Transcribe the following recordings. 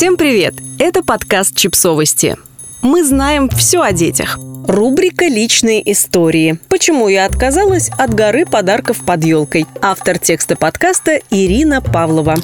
Всем привет! Это подкаст «Чипсовости». Мы знаем все о детях. Рубрика «Личные истории». Почему я отказалась от горы подарков под елкой? Автор текста подкаста Ирина Павлова.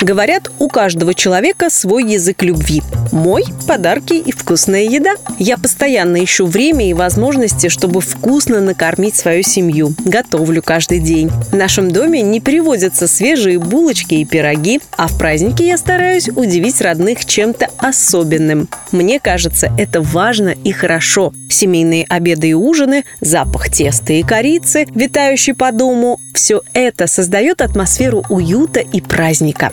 Говорят, у каждого человека свой язык любви. Мой – подарки и вкусная еда. Я постоянно ищу время и возможности, чтобы вкусно накормить свою семью. Готовлю каждый день. В нашем доме не переводятся свежие булочки и пироги, а в праздники я стараюсь удивить родных чем-то особенным. Мне кажется, это важно и хорошо. Семейные обеды и ужины, запах теста и корицы, витающий по дому – все это создает атмосферу уюта и праздника.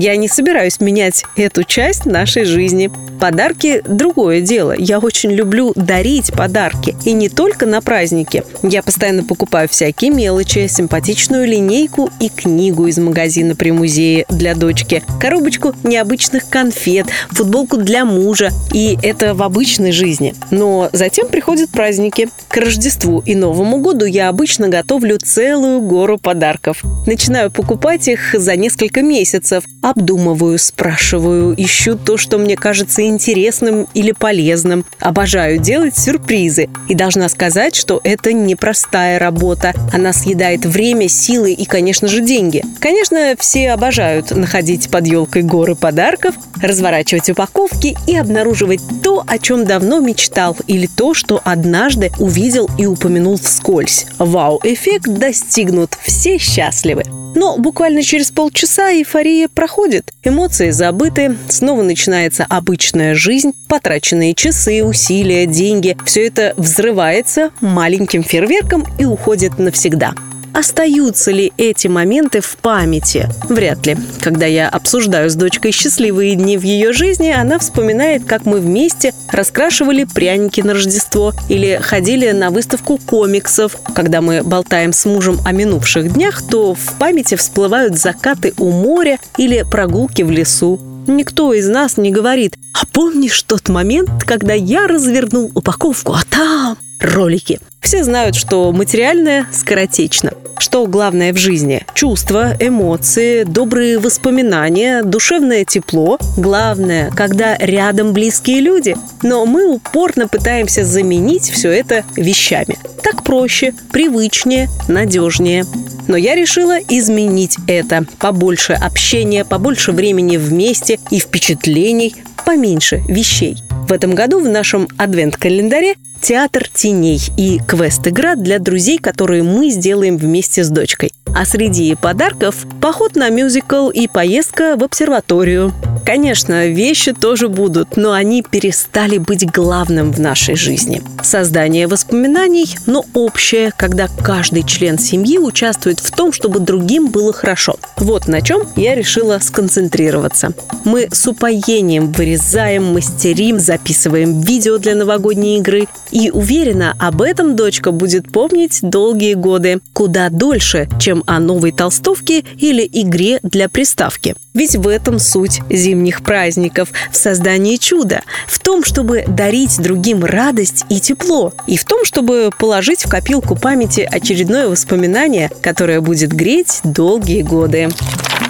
Я не собираюсь менять эту часть нашей жизни. Подарки – другое дело. Я очень люблю дарить подарки. И не только на праздники. Я постоянно покупаю всякие мелочи, симпатичную линейку и книгу из магазина при музее для дочки, коробочку необычных конфет, футболку для мужа. И это в обычной жизни. Но затем приходят праздники. К Рождеству и Новому году я обычно готовлю целую гору подарков. Начинаю покупать их за несколько месяцев, обдумываю, спрашиваю, ищу то, что мне кажется интересным или полезным. Обожаю делать сюрпризы. И должна сказать, что это непростая работа. Она съедает время, силы и, конечно же, деньги. Конечно, все обожают находить под елкой горы подарков, разворачивать упаковки и обнаруживать то, о чем давно мечтал, или то, что однажды увидел и упомянул вскользь. Вау-эффект достигнут, все счастливы. Но буквально через полчаса эйфория проходит. Эмоции забыты, снова начинается обычная жизнь, потраченные часы, усилия, деньги. Все это взрывается маленьким фейерверком и уходит навсегда. Остаются ли эти моменты в памяти? Вряд ли. Когда я обсуждаю с дочкой счастливые дни в ее жизни, она вспоминает, как мы вместе раскрашивали пряники на Рождество или ходили на выставку комиксов. Когда мы болтаем с мужем о минувших днях, то в памяти всплывают закаты у моря или прогулки в лесу. Никто из нас не говорит «А помнишь тот момент, когда я развернул упаковку, а там...» ролики. Все знают, что материальное скоротечно. Что главное в жизни? Чувства, эмоции, добрые воспоминания, душевное тепло. Главное, когда рядом близкие люди. Но мы упорно пытаемся заменить все это вещами. Так проще, привычнее, надежнее. Но я решила изменить это. Побольше общения, побольше времени вместе и впечатлений, поменьше вещей. В этом году в нашем адвент-календаре театр теней и квест-игра для друзей, которые мы сделаем вместе с дочкой. А среди подарков – поход на мюзикл и поездка в обсерваторию. Конечно, вещи тоже будут, но они перестали быть главным в нашей жизни. Создание воспоминаний, но общее, когда каждый член семьи участвует в том, чтобы другим было хорошо. Вот на чем я решила сконцентрироваться. Мы с упоением вырезаем, мастерим, записываем видео для новогодней игры. И уверена, об этом дочка будет помнить долгие годы. Куда дольше, чем о новой толстовке или игре для приставки. Ведь в этом суть зимних праздников, в создании чуда, в том, чтобы дарить другим радость и тепло, и в том, чтобы положить в копилку памяти очередное воспоминание, которое будет греть долгие годы.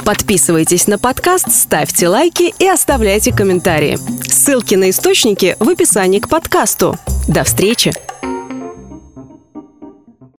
Подписывайтесь на подкаст, ставьте лайки и оставляйте комментарии. Ссылки на источники в описании к подкасту. До встречи!